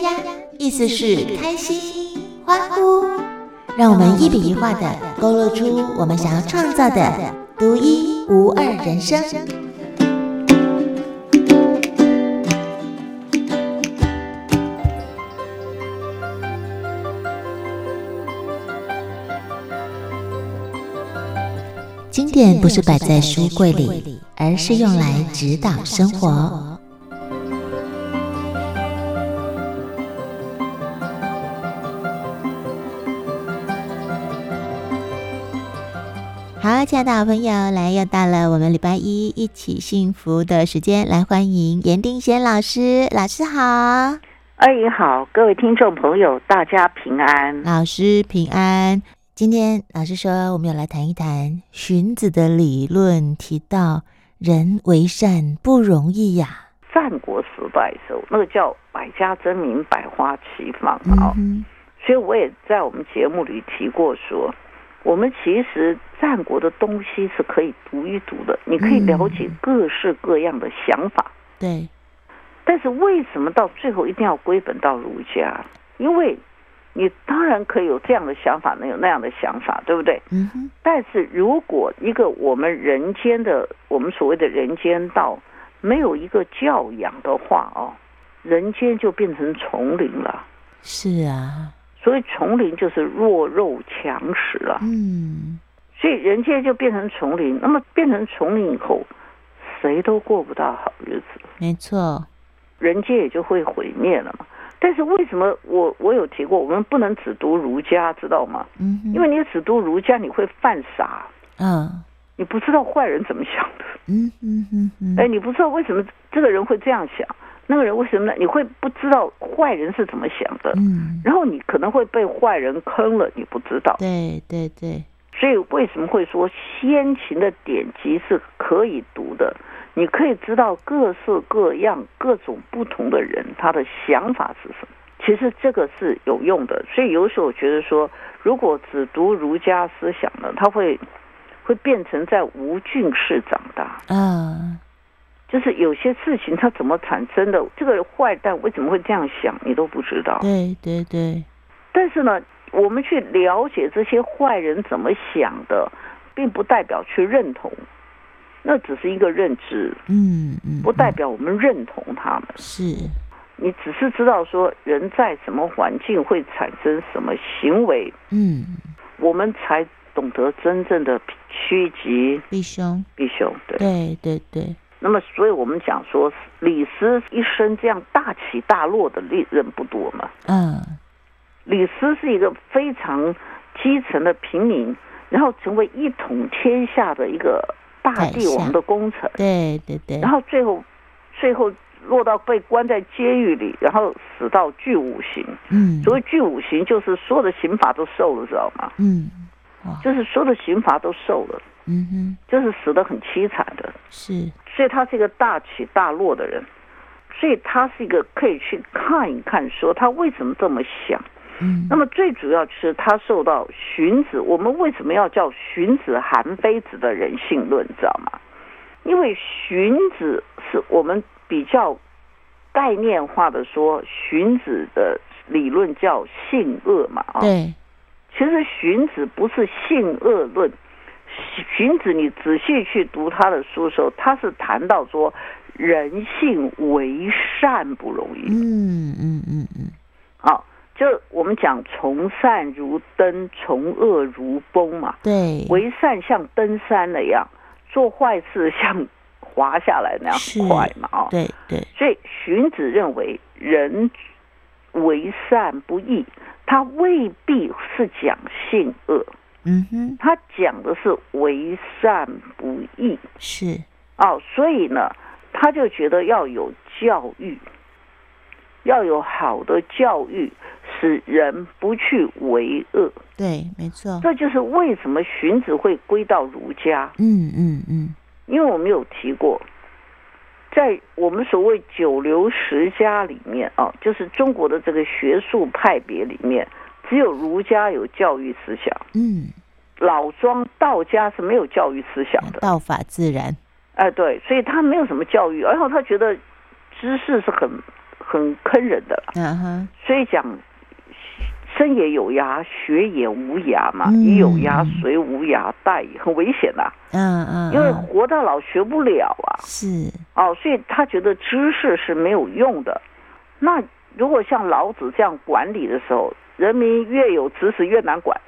呀呀，意思是开心、欢呼。让我们一笔一画的勾勒出我们想要创造的独一无二人生。经典不是摆在书柜里，而是用来指导生活。好，亲爱的好朋友，来又到了我们礼拜一一起幸福的时间，来欢迎严定贤老师，老师好，二姨好，各位听众朋友，大家平安，老师平安。今天老师说，我们要来谈一谈荀子的理论，提到人为善不容易呀。战国时代的时候，那个叫百家争鸣，百花齐放啊，嗯、所以我也在我们节目里提过说。我们其实战国的东西是可以读一读的，你可以了解各式各样的想法。嗯、对，但是为什么到最后一定要归本到儒家？因为你当然可以有这样的想法，能有那样的想法，对不对？嗯哼。但是如果一个我们人间的，我们所谓的人间道没有一个教养的话哦，人间就变成丛林了。是啊。所以丛林就是弱肉强食了，嗯，所以人间就变成丛林。那么变成丛林以后，谁都过不到好日子。没错，人间也就会毁灭了嘛。但是为什么我我有提过，我们不能只读儒家，知道吗？嗯，因为你只读儒家，你会犯傻。嗯，你不知道坏人怎么想的。嗯嗯嗯嗯，哎，你不知道为什么这个人会这样想。那个人为什么呢？你会不知道坏人是怎么想的，嗯，然后你可能会被坏人坑了，你不知道。对对对，所以为什么会说先秦的典籍是可以读的？你可以知道各式各样、各种不同的人他的想法是什么。其实这个是有用的。所以有时候我觉得说，如果只读儒家思想呢，他会会变成在无菌室长大。嗯。就是有些事情它怎么产生的，这个坏蛋为什么会这样想，你都不知道。对对对。但是呢，我们去了解这些坏人怎么想的，并不代表去认同，那只是一个认知。嗯嗯。不代表我们认同他们。是。你只是知道说，人在什么环境会产生什么行为。嗯。我们才懂得真正的趋吉避凶。避凶。对对对对。那么，所以我们讲说，李斯一生这样大起大落的人不多嘛。嗯，李斯是一个非常基层的平民，然后成为一统天下的一个大帝王的功臣。对对对。然后最后，最后落到被关在监狱里，然后死到具五刑。嗯。所谓具五刑，就是所有的刑罚都受了，知道吗？嗯。就是所有的刑罚都受了。嗯哼。就是死的很凄惨的。是。所以他是一个大起大落的人，所以他是一个可以去看一看，说他为什么这么想。嗯，那么最主要是他受到荀子。我们为什么要叫荀子韩非子的人性论，知道吗？因为荀子是我们比较概念化的说，荀子的理论叫性恶嘛。啊，对，其实荀子不是性恶论。荀子，你仔细去读他的书的时候，他是谈到说人性为善不容易。嗯嗯嗯嗯。好，就我们讲从善如登，从恶如崩嘛。对。为善像登山那样，做坏事像滑下来那样快嘛。啊。对对。所以荀子认为人为善不易，他未必是讲性恶。嗯哼，他讲的是为善不易，是哦，所以呢，他就觉得要有教育，要有好的教育，使人不去为恶。对，没错，这就是为什么荀子会归到儒家。嗯嗯嗯，因为我们有提过，在我们所谓九流十家里面啊，就是中国的这个学术派别里面。只有儒家有教育思想，嗯，老庄道家是没有教育思想的，道法自然，哎，对，所以他没有什么教育，然后他觉得知识是很很坑人的。嗯哼，所以讲生也有涯，学也无涯嘛，嗯鱼有涯，谁无涯，殆很危险呐、啊。嗯嗯，因为活到老学不了啊。是哦，所以他觉得知识是没有用的。那如果像老子这样管理的时候，人民越有知识越难管，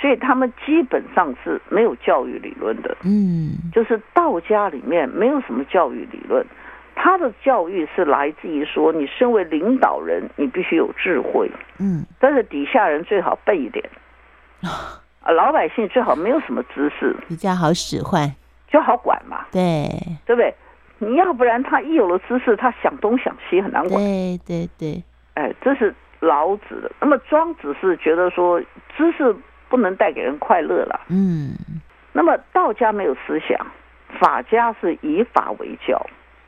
所以他们基本上是没有教育理论的。嗯，就是道家里面没有什么教育理论，他的教育是来自于说，你身为领导人，你必须有智慧，嗯，但是底下人最好笨一点，啊，老百姓最好没有什么知识，比较好使唤，就好管嘛，对，对不对？你要不然他一有了知识，他想东想西很难管。对对对，哎，这是老子的。那么庄子是觉得说，知识不能带给人快乐了。嗯，那么道家没有思想，法家是以法为教。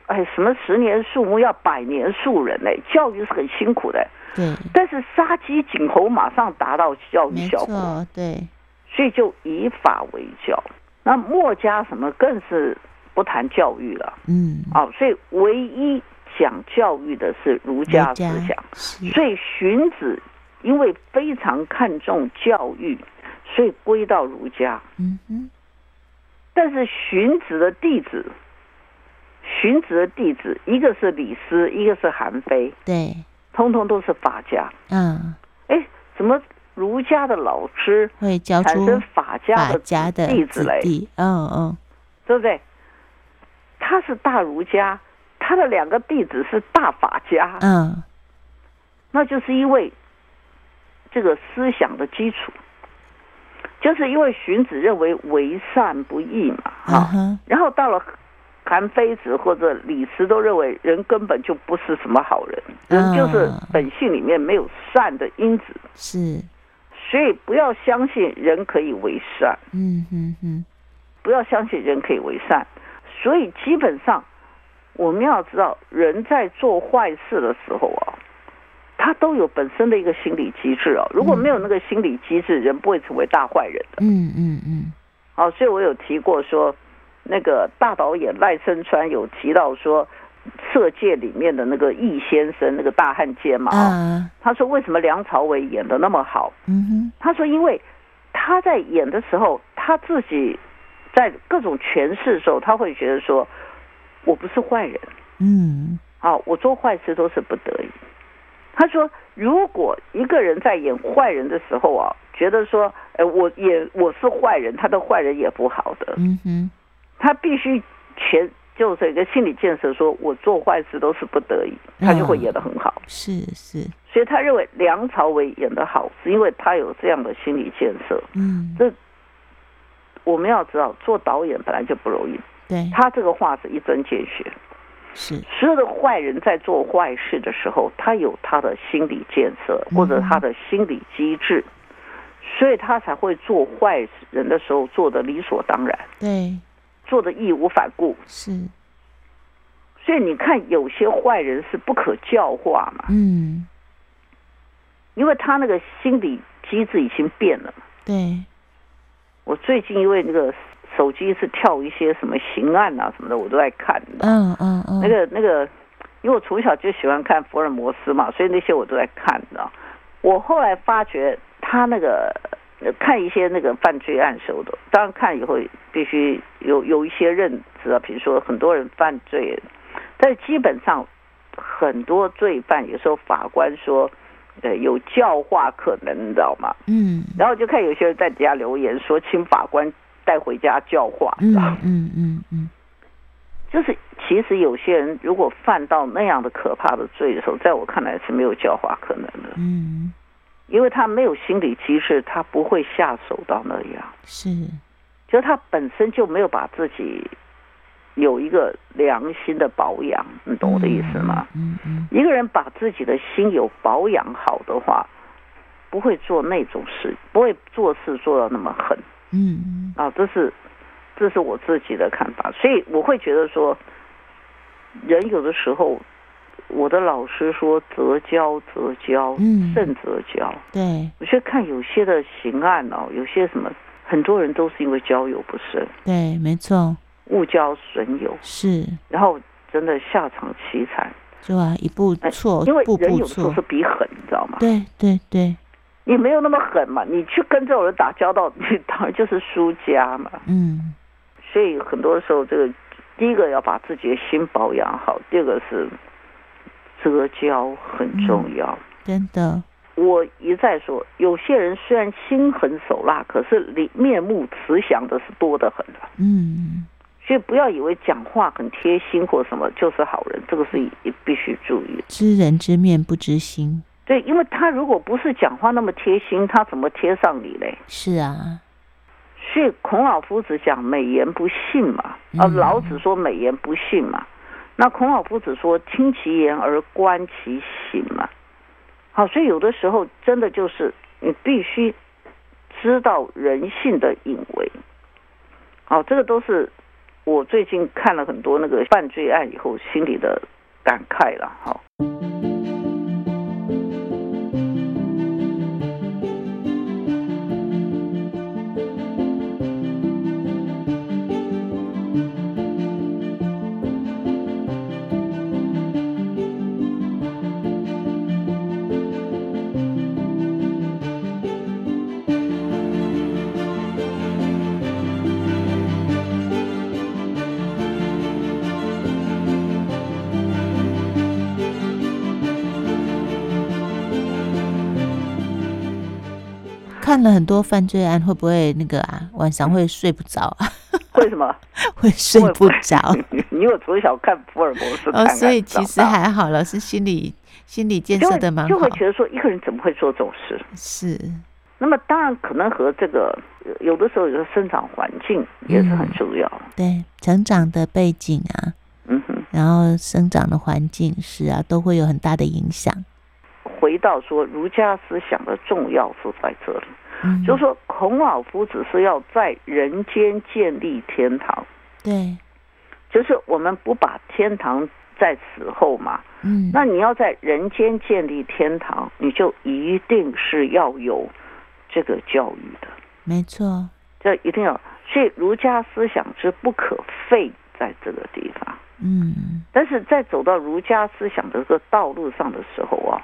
哎，什么十年树木要百年树人嘞？教育是很辛苦的。对，但是杀鸡儆猴马上达到教育效果，错，对，所以就以法为教。那墨家什么更是不谈教育了。嗯，啊，所以唯一讲教育的是儒家思想。所以荀子因为非常看重教育，所以归到儒家。嗯哼，但是荀子的弟子，荀子的弟子，一个是李斯，一个是韩非，对，通通都是法家。嗯，哎，怎么儒家的老师会教出法家的弟子嘞？弟，嗯嗯，对不对？他是大儒家，他的两个弟子是大法家。嗯，那就是因为这个思想的基础，就是因为荀子认为为善不易嘛，然后到了韩非子或者李斯都认为人根本就不是什么好人，人就是本性里面没有善的因子，是，所以不要相信人可以为善，嗯嗯嗯，不要相信人可以为善，所以基本上我们要知道，人在做坏事的时候啊。他都有本身的一个心理机制啊，如果没有那个心理机制，人不会成为大坏人的。嗯嗯嗯。好，所以我有提过说，那个大导演赖声川有提到说，色戒里面的那个易先生，那个大汉奸嘛，啊，他说为什么梁朝伟演的那么好？嗯哼，他说因为他在演的时候，他自己在各种诠释的时候，他会觉得说，我不是坏人，嗯，啊，我做坏事都是不得已。他说：“如果一个人在演坏人的时候啊，觉得说，哎，我演我是坏人，他的坏人也不好的。嗯哼，他必须全就是一个心理建设，说我做坏事都是不得已，他就会演得很好。嗯、是是，所以他认为梁朝伟演得好，是因为他有这样的心理建设。嗯，这我们要知道，做导演本来就不容易。对，他这个话是一针见血。”是所有的坏人在做坏事的时候，他有他的心理建设或者他的心理机制，嗯、所以他才会做坏人的时候做的理所当然，对，做的义无反顾。是，所以你看，有些坏人是不可教化嘛，嗯，因为他那个心理机制已经变了。对，我最近因为那个。手机是跳一些什么刑案啊什么的，我都在看的。嗯嗯嗯。那个那个，因为我从小就喜欢看福尔摩斯嘛，所以那些我都在看的。我后来发觉，他那个看一些那个犯罪案时候的，当然看以后必须有有一些认知啊，比如说很多人犯罪，但是基本上很多罪犯有时候法官说，呃，有教化可能，你知道吗？嗯。然后就看有些人在底下留言说，请法官。带回家教化，嗯嗯嗯嗯，就是其实有些人如果犯到那样的可怕的罪的时候，在我看来是没有教化可能的，嗯，因为他没有心理机制，他不会下手到那样，是，就是他本身就没有把自己有一个良心的保养，你懂我的意思吗？嗯嗯，一个人把自己的心有保养好的话，不会做那种事，不会做事做到那么狠。嗯。啊，这是这是我自己的看法，所以我会觉得说，人有的时候，我的老师说择交择交，嗯，慎择交。对，我觉得看有些的刑案哦，有些什么，很多人都是因为交友不慎，对，没错，误交损友，是，然后真的下场凄惨。是啊，一步错，因为人有时候是比狠，你知道吗？对对对，你没有那么狠嘛，你去跟这种人打交道，你当然就是输家嘛。嗯，所以很多时候，这个第一个要把自己的心保养好，第二个是遮交很重要。嗯，真的，我一再说，有些人虽然心狠手辣，可是里面目慈祥的是多得很的。嗯。所以不要以为讲话很贴心或什么就是好人，这个是也必须注意。知人知面不知心。对，因为他如果不是讲话那么贴心，他怎么贴上你嘞？是啊。所以孔老夫子讲美言不信嘛，啊，老子说美言不信嘛，嗯、那孔老夫子说听其言而观其行嘛。好，所以有的时候真的就是你必须知道人性的隐微。好，这个都是。我最近看了很多那个犯罪案以后，心里的感慨了，哈。了很多犯罪案，会不会那个啊？晚上会睡不着啊？为什么 会睡不着？因为我从 小看福尔摩斯哦，所以其实还好，老师心理心理建设的蛮好，就会觉得说一个人怎么会做这种事？是。那么当然可能和这个有的时候有的生长环境也是很重要，嗯。对，成长的背景啊，嗯哼，然后生长的环境是啊，都会有很大的影响。回到说儒家思想的重要是在这里。嗯、就是说，孔老夫子是要在人间建立天堂。对，就是我们不把天堂在死后嘛。嗯，那你要在人间建立天堂，你就一定是要有这个教育的。没错，这一定要。所以儒家思想之不可废，在这个地方。嗯，但是在走到儒家思想的这个道路上的时候啊，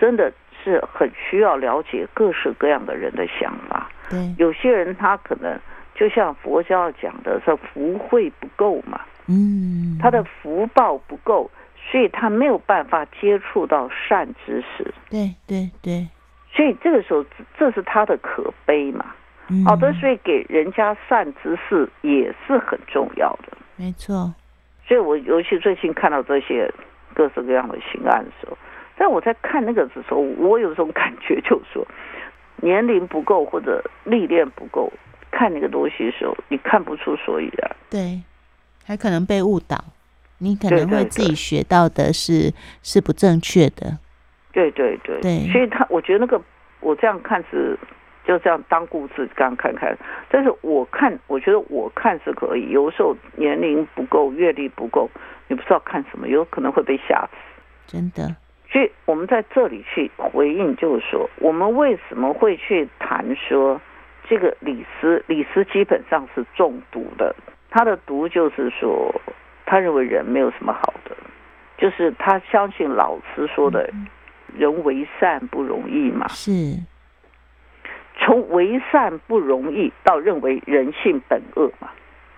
真的。是很需要了解各式各样的人的想法。对，有些人他可能就像佛教讲的，是福慧不够嘛，嗯，他的福报不够，所以他没有办法接触到善知识。对对对，所以这个时候这是他的可悲嘛。好的，所以给人家善知识也是很重要的。没错，所以我尤其最近看到这些各式各样的刑案的时候。但我在看那个的时候，我有种感觉，就是说，年龄不够或者历练不够，看那个东西的时候，你看不出所以然。对，还可能被误导，你可能会自己学到的是是不正确的。对对对对，所以他我觉得那个我这样看是就这样当故事刚看看，但是我看我觉得我看是可以，有时候年龄不够、阅历不够，你不知道看什么，有可能会被吓死。真的。所以我们在这里去回应，就是说，我们为什么会去谈说这个李斯？李斯基本上是中毒的，他的毒就是说，他认为人没有什么好的，就是他相信老师说的“人为善不容易”嘛。是。从为善不容易到认为人性本恶嘛。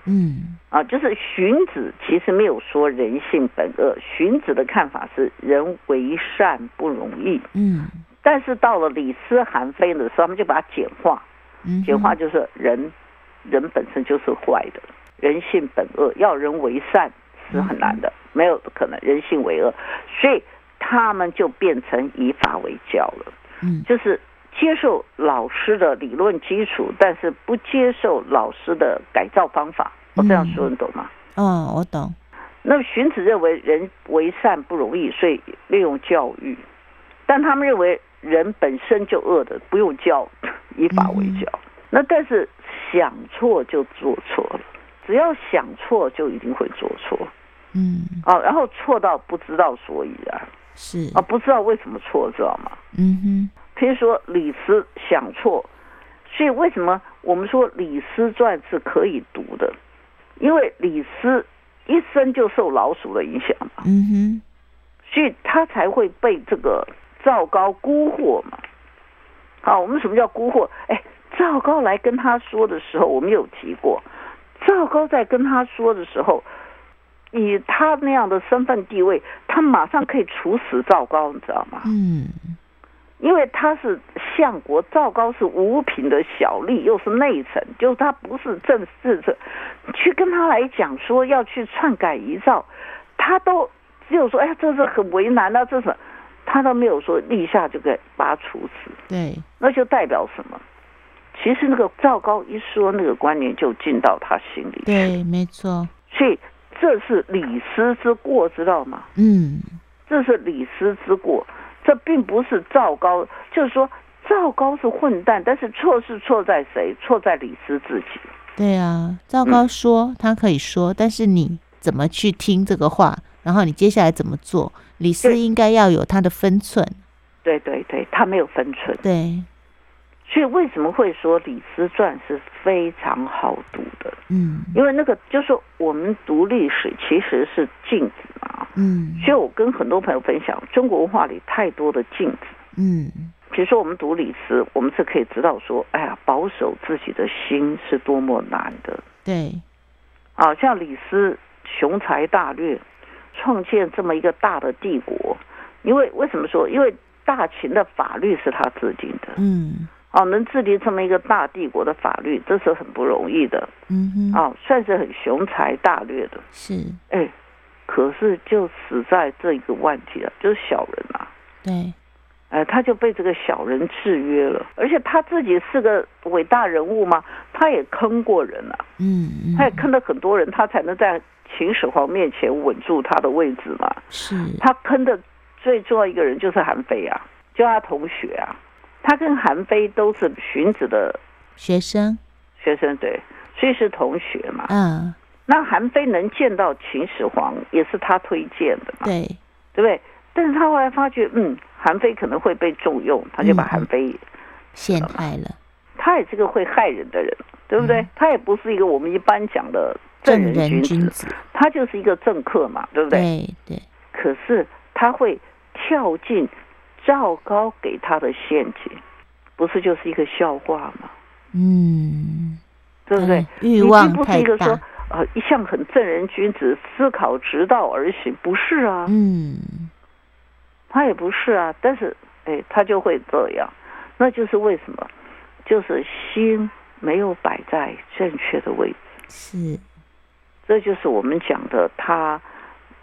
嗯啊，就是荀子其实没有说人性本恶，荀子的看法是人为善不容易。嗯，但是到了李斯、韩非的时候，他们就把它简化，简化就是人，人本身就是坏的，人性本恶，要人为善是很难的，没有可能人性为恶，所以他们就变成以法为教了。嗯，就是。接受老师的理论基础，但是不接受老师的改造方法。我这样说，你懂吗？嗯、哦，我懂。那么荀子认为人为善不容易，所以利用教育；但他们认为人本身就恶的，不用教，以法为教。嗯、那但是想错就做错了，只要想错就一定会做错。嗯。啊，然后错到不知道所以然。是啊，不知道为什么错，知道吗？嗯哼。譬如说李斯想错，所以为什么我们说《李斯传》是可以读的？因为李斯一生就受老鼠的影响嘛。嗯哼。所以他才会被这个赵高蛊惑嘛。好，我们什么叫蛊惑？哎，赵高来跟他说的时候，我们有提过，赵高在跟他说的时候，以他那样的身份地位，他马上可以处死赵高，你知道吗？嗯，因为他是相国，赵高是五品的小吏，又是内臣，就是他不是正式的，去跟他来讲说要去篡改遗诏，他都只有说，哎呀，这是很为难啊，这是。他都没有说立下就给把他处死，对，那就代表什么？其实那个赵高一说，那个观念就进到他心里。对，没错。所以这是李斯之过，知道吗？嗯，这是李斯之过，这并不是赵高。就是说，赵高是混蛋，但是错是错在谁？错在李斯自己。对啊，赵高说、嗯、他可以说，但是你怎么去听这个话？然后你接下来怎么做？李斯应该要有他的分寸。对对对，他没有分寸。对，所以为什么会说《李斯传》是非常好读的？嗯，因为那个就是说我们读历史其实是镜子嘛。嗯，所以我跟很多朋友分享，中国文化里太多的镜子。嗯，比如说我们读李斯，我们是可以知道说，哎呀，保守自己的心是多么难的。对，啊，像李斯雄才大略。创建这么一个大的帝国，因为为什么说？因为大秦的法律是他制定的，嗯，哦，能制定这么一个大帝国的法律，这是很不容易的，嗯哼，哦，算是很雄才大略的，是，哎，可是就死在这一个问题了，就是小人啊，对，哎，他就被这个小人制约了，而且他自己是个伟大人物嘛，他也坑过人啊，嗯，他也坑了很多人，他才能在。秦始皇面前稳住他的位置嘛？是他坑的最重要一个人就是韩非啊，就他同学啊，他跟韩非都是荀子的学生，学生对，所以是同学嘛。嗯，那韩非能见到秦始皇也是他推荐的嘛？对，对不对？但是他后来发觉，嗯，韩非可能会被重用，他就把韩非陷害了。他也是个会害人的人，对不对？嗯、他也不是一个我们一般讲的。正人君子，君子他就是一个政客嘛，对不对？对对。可是他会跳进赵高给他的陷阱，不是就是一个笑话吗？嗯，对不对？欲望不是一个说呃一向很正人君子，思考直道而行，不是啊。嗯，他也不是啊。但是哎，他就会这样，那就是为什么？就是心没有摆在正确的位置。是。这就是我们讲的，他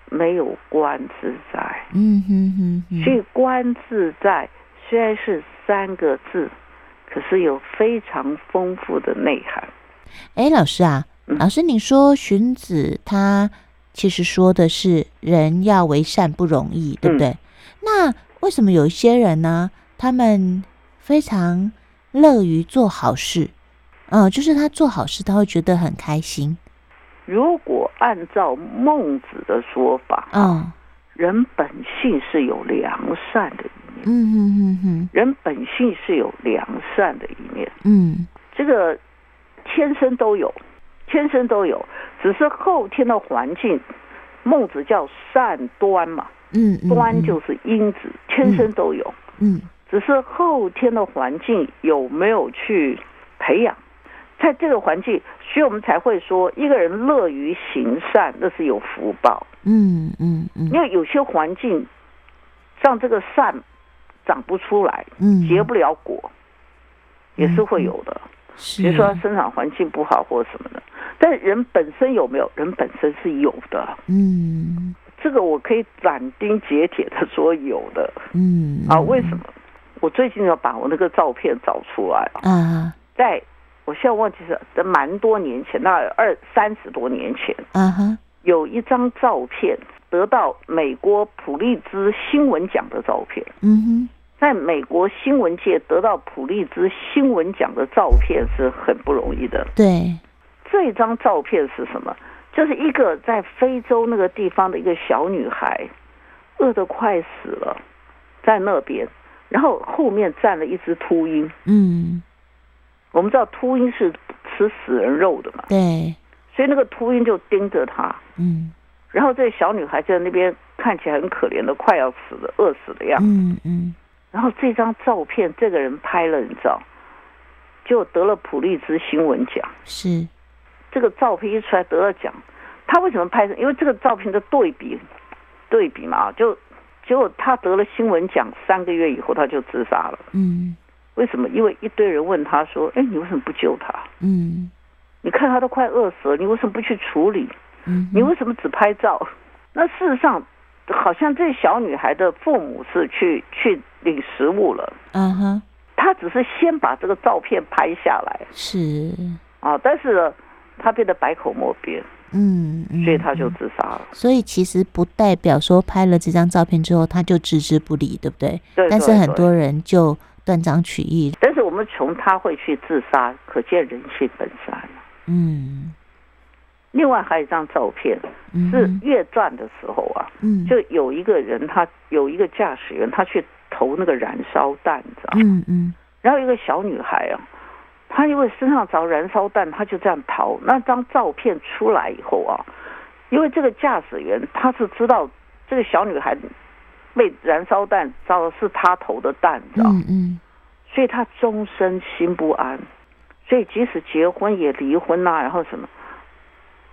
没有观自在。嗯哼哼哼。所以观自在虽然是三个字，可是有非常丰富的内涵。哎，老师啊，嗯、老师，你说荀子他其实说的是人要为善不容易，对不对？嗯、那为什么有一些人呢？他们非常乐于做好事，嗯、呃，就是他做好事，他会觉得很开心。如果按照孟子的说法，嗯，人本性是有良善的一面，嗯嗯嗯嗯，人本性是有良善的一面，嗯，这个天生都有，天生都有，只是后天的环境，孟子叫善端嘛，嗯，端就是因子，天生都有，嗯，只是后天的环境有没有去培养。在这个环境，所以我们才会说，一个人乐于行善，那是有福报。嗯嗯嗯。因为有些环境让这个善长不出来，嗯，结不了果，也是会有的。是。比如说生长环境不好或什么的，但人本身有没有？人本身是有的。嗯。这个我可以斩钉截铁的说有的。嗯。啊？为什么？我最近要把我那个照片找出来啊。在。我现在忘记是，这蛮多年前，那二三十多年前，嗯哼、uh，huh. 有一张照片得到美国普利兹新闻奖的照片。嗯哼、uh，huh. 在美国新闻界得到普利兹新闻奖的照片是很不容易的。对，这张照片是什么？就是一个在非洲那个地方的一个小女孩，饿得快死了，在那边，然后后面站了一只秃鹰。嗯。我们知道秃鹰是吃死人肉的嘛？对，所以那个秃鹰就盯着他。嗯，然后这小女孩在那边看起来很可怜的，快要死的、饿死的样子。嗯嗯。然后这张照片，这个人拍了，你知道，就得了普利兹新闻奖。是。这个照片一出来得了奖，他为什么拍？因为这个照片的对比，对比嘛，就结果他得了新闻奖，三个月以后他就自杀了。嗯。为什么？因为一堆人问他说：“哎，你为什么不救他？嗯，你看他都快饿死了，你为什么不去处理？嗯，你为什么只拍照？那事实上，好像这小女孩的父母是去去领食物了。嗯哼，他只是先把这个照片拍下来，是啊，但是呢，他变得百口莫辩。嗯，所以他就自杀了。所以其实不代表说拍了这张照片之后他就置之不理，对不对？对。但是很多人就。断章取义，但是我们从他会去自杀，可见人性本善。嗯，另外还有一张照片，是越战的时候啊，嗯，就有一个人，他有一个驾驶员，他去投那个燃烧弹，知道吗？嗯嗯，然后一个小女孩啊，她因为身上着燃烧弹，她就这样逃。那张照片出来以后啊，因为这个驾驶员他是知道这个小女孩。被燃烧弹烧的是他投的弹，知道？嗯嗯，所以他终身心不安，所以即使结婚也离婚呐、啊，然后什么，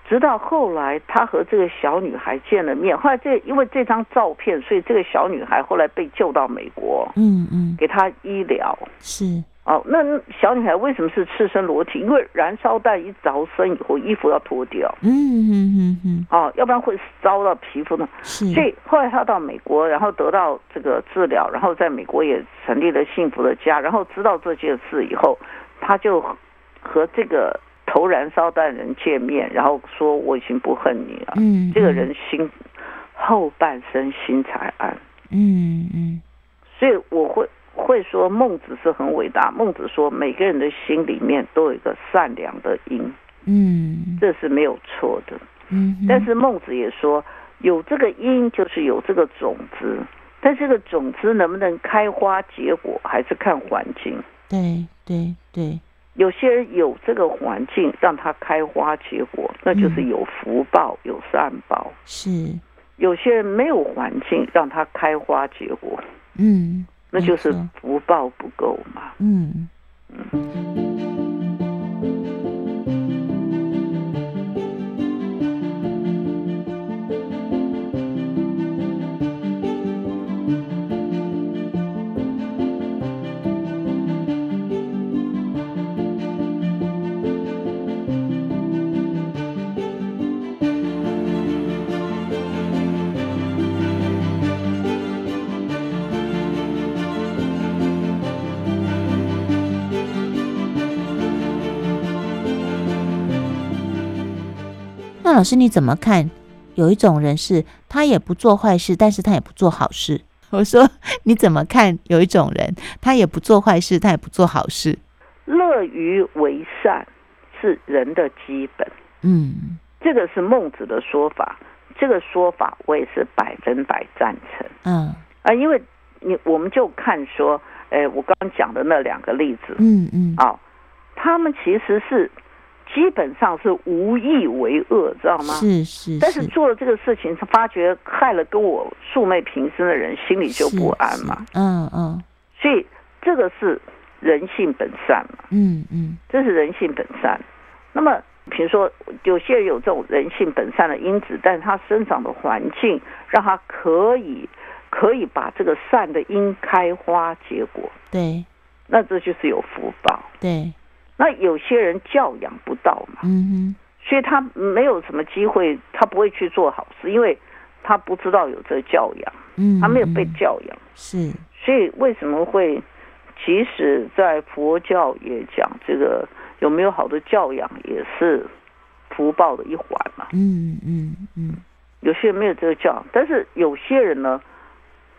直到后来他和这个小女孩见了面，后来这因为这张照片，所以这个小女孩后来被救到美国，嗯嗯，给他医疗是。哦，那小女孩为什么是赤身裸体？因为燃烧弹一着身以后，衣服要脱掉。嗯嗯嗯嗯。哦，要不然会烧到皮肤呢。是。所以后来她到美国，然后得到这个治疗，然后在美国也成立了幸福的家。然后知道这件事以后，她就和这个投燃烧弹人见面，然后说：“我已经不恨你了。”嗯。这个人心后半生心才安。嗯嗯。所以我会。会说孟子是很伟大。孟子说，每个人的心里面都有一个善良的因，嗯，这是没有错的，嗯。但是孟子也说，有这个因就是有这个种子，但这个种子能不能开花结果，还是看环境。对对对，有些人有这个环境让他开花结果，那就是有福报，有善报。是。有些人没有环境让他开花结果，嗯。那就是福报不够嘛。嗯。那老师你怎么看？有一种人是他也不做坏事，但是他也不做好事。我说你怎么看？有一种人他也不做坏事，他也不做好事。乐于为善是人的基本。嗯，这个是孟子的说法。这个说法我也是百分百赞成。嗯啊，因为你我们就看说，哎，我刚刚讲的那两个例子，嗯嗯，啊，他们其实是。基本上是无意为恶，知道吗？是是，是。但是做了这个事情，他发觉害了跟我素昧平生的人，心里就不安嘛。嗯嗯。所以这个是人性本善嘛。嗯嗯。这是人性本善。那么，比如说，有些人有这种人性本善的因子，但是他生长的环境让他可以可以把这个善的因开花结果。对。那这就是有福报。对。那有些人教养不到嘛，嗯哼，所以他没有什么机会，他不会去做好事，因为他不知道有这个教养，嗯，他没有被教养，是，所以为什么会，即使在佛教也讲这个有没有好的教养也是福报的一环嘛，嗯嗯嗯，有些人没有这个教养，但是有些人呢，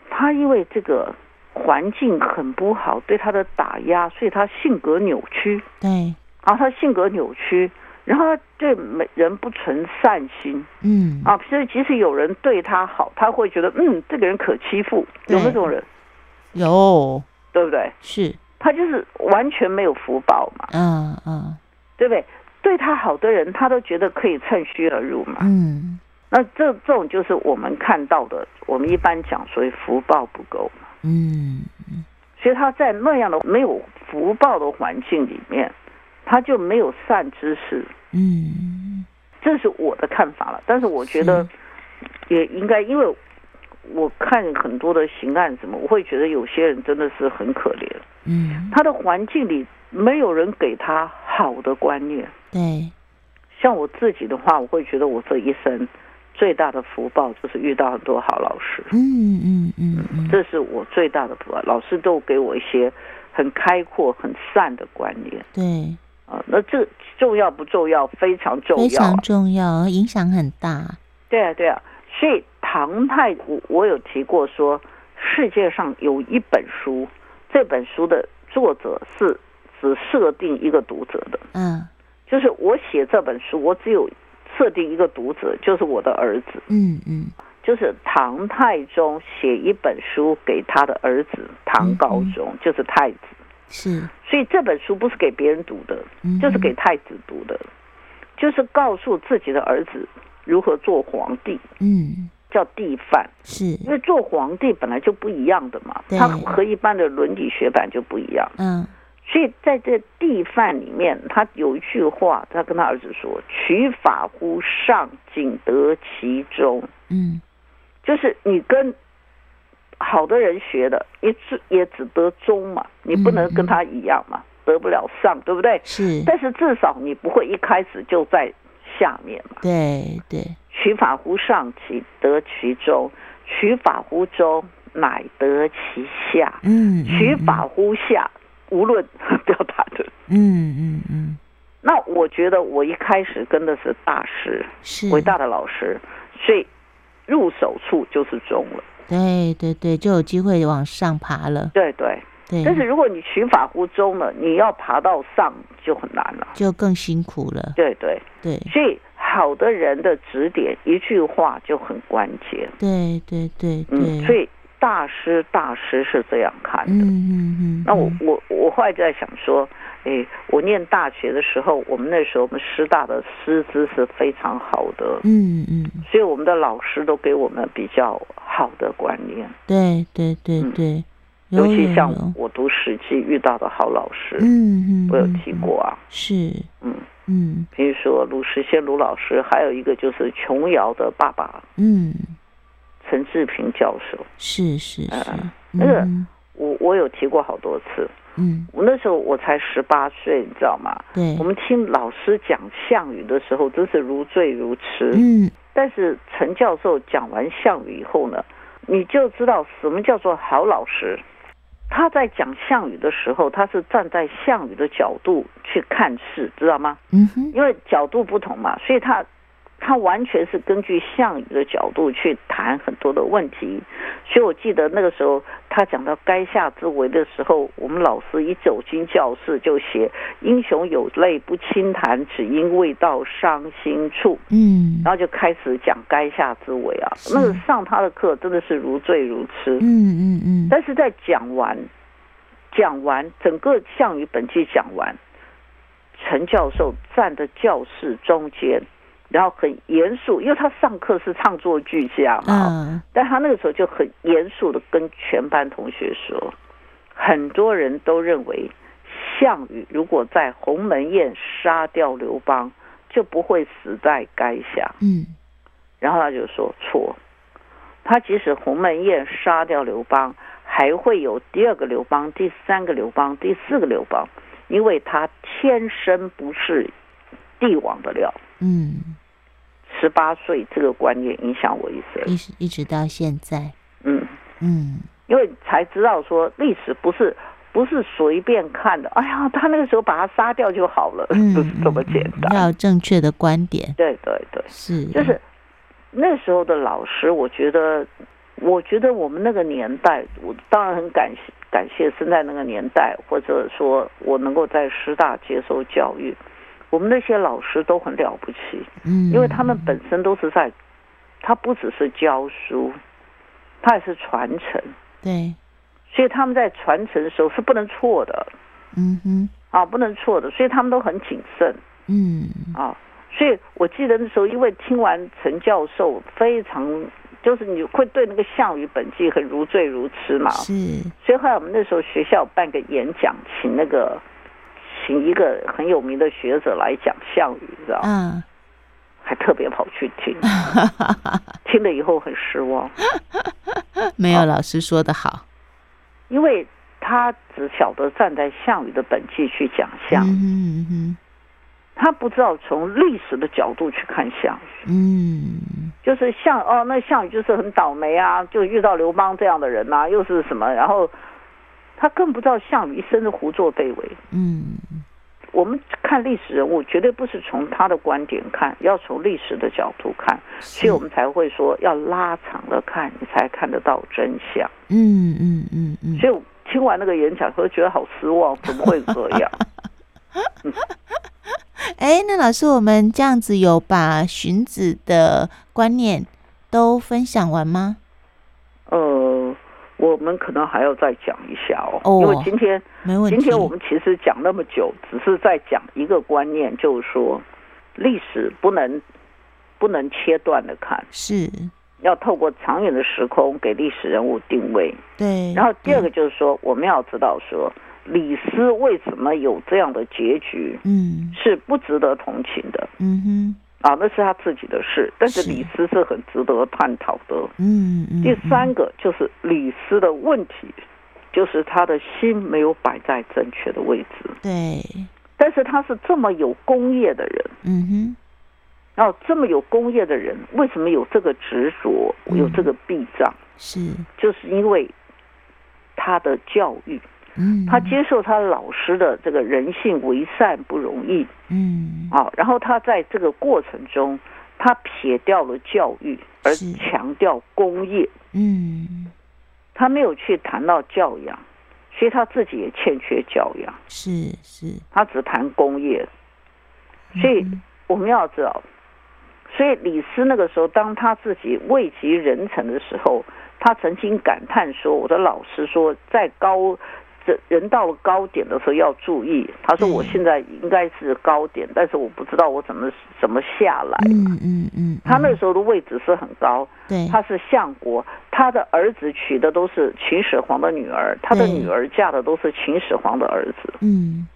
他因为这个。环境很不好，对他的打压，所以他性格扭曲。对，然后，他性格扭曲，然后他对每人不存善心。嗯，啊，所以即使有人对他好，他会觉得嗯，这个人可欺负。有那种人，有，对不对？是，他就是完全没有福报嘛。嗯嗯，对不对？对他好的人，他都觉得可以趁虚而入嘛。嗯，那这这种就是我们看到的，我们一般讲所以福报不够。嗯，所以他在那样的没有福报的环境里面，他就没有善知识。嗯，这是我的看法了。但是我觉得也应该，因为我看很多的刑案什么，我会觉得有些人真的是很可怜。嗯，他的环境里没有人给他好的观念。对，像我自己的话，我会觉得我这一生。最大的福报就是遇到很多好老师，嗯嗯嗯嗯，这是我最大的福报。老师都给我一些很开阔、很善的观念。对，啊，那这重要不重要？非常重要，非常重要，影响很大。对啊，对啊。所以唐太古，我有提过说，世界上有一本书，这本书的作者是只设定一个读者的。嗯，就是我写这本书，我只有。设定一个读者，就是我的儿子。嗯嗯，就是唐太宗写一本书给他的儿子唐高宗，嗯嗯，就是太子。是，所以这本书不是给别人读的，嗯，就是给太子读的，就是告诉自己的儿子如何做皇帝。嗯，叫帝范。是，因为做皇帝本来就不一样的嘛，他和一般的伦理学版就不一样。嗯。所以在这地范里面，他有一句话，他跟他儿子说：“取法乎上，仅得其中。”嗯，就是你跟好的人学的，也只也只得中嘛，你不能跟他一样嘛，嗯、得不了上，对不对？是。但是至少你不会一开始就在下面嘛。对对。取法乎上，仅得其中；取法乎中，乃得其下。嗯。取法乎下。无论 表达的，嗯嗯嗯，那我觉得我一开始跟的是大师，是伟大的老师，所以入手处就是中了。对对对，就有机会往上爬了。对对对，但是如果你取法乎中了，你要爬到上就很难了，就更辛苦了。对对对，所以好的人的指点，一句话就很关键。对对对对，嗯，所以。大师，大师是这样看的。嗯嗯嗯。那我我我后来就在想说，哎，我念大学的时候，我们那时候我们师大的师资是非常好的。嗯嗯。所以我们的老师都给我们比较好的观念。对对对对。尤其像我读史记遇到的好老师。嗯嗯。我有提过啊。是。嗯嗯。比如说鲁时先鲁老师，还有一个就是琼瑶的爸爸。嗯。陈志平教授是是是，呃、那个我我有提过好多次，嗯，我那时候我才十八岁，你知道吗？对，我们听老师讲项羽的时候，真是如醉如痴，嗯，但是陈教授讲完项羽以后呢，你就知道什么叫做好老师。他在讲项羽的时候，他是站在项羽的角度去看事，知道吗？嗯哼，因为角度不同嘛，所以他。他完全是根据项羽的角度去谈很多的问题，所以我记得那个时候他讲到垓下之围的时候，我们老师一走进教室就写“英雄有泪不轻弹，只因未到伤心处”。嗯，然后就开始讲垓下之围啊，那个上他的课真的是如醉如痴。嗯嗯嗯。但是在讲完讲完整个项羽本纪讲完，陈教授站在教室中间。然后很严肃，因为他上课是唱作俱佳嘛，嗯，但他那个时候就很严肃的跟全班同学说，很多人都认为项羽如果在鸿门宴杀掉刘邦，就不会死在垓下。嗯，然后他就说错，他即使鸿门宴杀掉刘邦，还会有第二个刘邦、第三个刘邦、第四个刘邦，因为他天生不是帝王的料。嗯。十八岁这个观念影响我一生，一直一直到现在。嗯嗯，因为才知道说历史不是不是随便看的。哎呀，他那个时候把他杀掉就好了，嗯、不是这么简单。要有正确的观点。对对对，是就是那时候的老师，我觉得，我觉得我们那个年代，我当然很感谢感谢生在那个年代，或者说我能够在师大接受教育。我们那些老师都很了不起，嗯，因为他们本身都是在，他不只是教书，他也是传承，对，所以他们在传承的时候是不能错的，嗯哼，啊，不能错的，所以他们都很谨慎，嗯，啊，所以我记得那时候，因为听完陈教授非常，就是你会对那个《项羽本纪》很如醉如痴嘛。是。所以后来我们那时候学校办个演讲，请那个请一个很有名的学者来讲项羽，你知道吗？嗯。还特别跑去听，听了以后很失望。没有老师说的好，因为他只晓得站在项羽的本纪去讲项羽。嗯哼哼他不知道从历史的角度去看项羽，嗯，就是项哦，那项羽就是很倒霉啊，就遇到刘邦这样的人呐、啊，又是什么？然后他更不知道项羽一生的胡作非为，嗯，我们看历史人物绝对不是从他的观点看，要从历史的角度看，所以我们才会说要拉长了看，你才看得到真相。嗯嗯嗯嗯，所以听完那个演讲，会觉得好失望，怎么会这样？嗯 哎，那老师，我们这样子有把荀子的观念都分享完吗？呃，我们可能还要再讲一下哦，哦因为今天没问题。今天我们其实讲那么久，只是在讲一个观念，就是说历史不能不能切断的看，是要透过长远的时空给历史人物定位。对。然后第二个就是说，我们要知道说。李斯为什么有这样的结局？嗯，是不值得同情的。嗯哼，啊，那是他自己的事。但是李斯是很值得探讨的。嗯嗯。第三个就是李斯的问题，就是他的心没有摆在正确的位置。对。但是他是这么有功业的人。嗯哼。然后这么有功业的人，为什么有这个执着，有这个避障？是，就是因为他的教育。嗯，他接受他老师的这个人性为善不容易，嗯，啊，然后他在这个过程中，他撇掉了教育，而强调工业，嗯，他没有去谈到教养，所以他自己也欠缺教养，是是，他只谈工业，所以我们要知道，所以李斯那个时候，当他自己位极人臣的时候，他曾经感叹说：“我的老师说，在高。”这人到了高点的时候要注意。他说：“我现在应该是高点，但是我不知道我怎么怎么下来。”嗯嗯嗯。他那时候的位置是很高，对，他是相国，他的儿子娶的都是秦始皇的女儿，他的女儿嫁的都是秦始皇的儿子。嗯，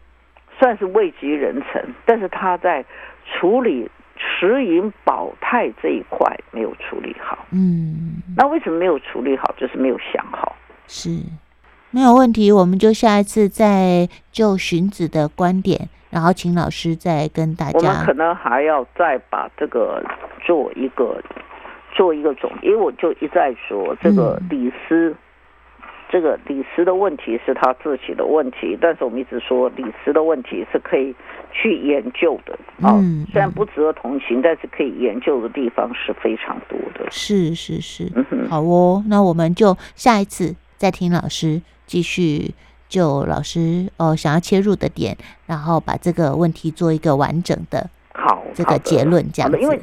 算是位极人臣，但是他在处理持盈保泰这一块没有处理好。嗯，那为什么没有处理好？就是没有想好。是。没有问题，我们就下一次再就荀子的观点，然后请老师再跟大家。我们可能还要再把这个做一个做一个总结，因为我就一再说这个李斯，嗯、这个李斯的问题是他自己的问题，但是我们一直说李斯的问题是可以去研究的啊，嗯、虽然不值得同情，但是可以研究的地方是非常多的。是是是，好哦，那我们就下一次再听老师。继续就老师哦想要切入的点，然后把这个问题做一个完整的好这个结论这样子。因为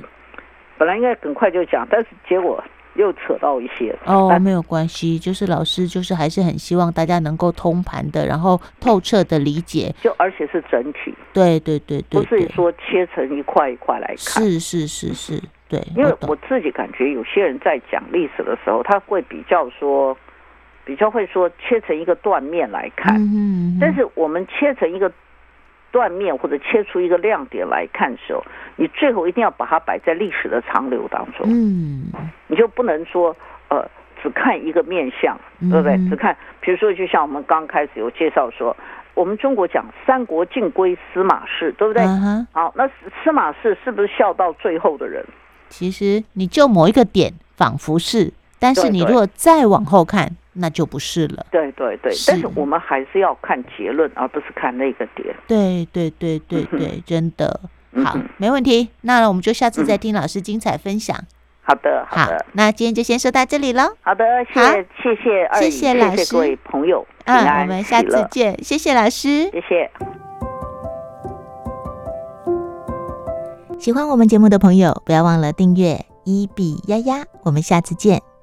本来应该很快就讲，但是结果又扯到一些哦，但没有关系，就是老师就是还是很希望大家能够通盘的，然后透彻的理解，就而且是整体，对对对对，不是说切成一块一块来看，是是是是，对，因为我自己感觉有些人在讲历史的时候，他会比较说。比较会说切成一个断面来看，嗯但是我们切成一个断面或者切出一个亮点来看的时候，你最后一定要把它摆在历史的长流当中。嗯，你就不能说呃只看一个面相，对不对？只看，比如说就像我们刚开始有介绍说，我们中国讲三国尽归司马氏，对不对？好，那司马氏是不是笑到最后的人？其实你就某一个点仿佛是，但是你如果再往后看。那就不是了。对对对，是，但是我们还是要看结论，而不是看那个点。对对对对对，嗯、真的好，没问题。那我们就下次再听老师精彩分享。好的，好的。那今天就先说到这里了。好的，谢谢谢谢谢谢老师，谢谢各位朋友。嗯，我们下次见。谢谢老师，谢谢。喜欢我们节目的朋友，不要忘了订阅伊比丫丫。我们下次见。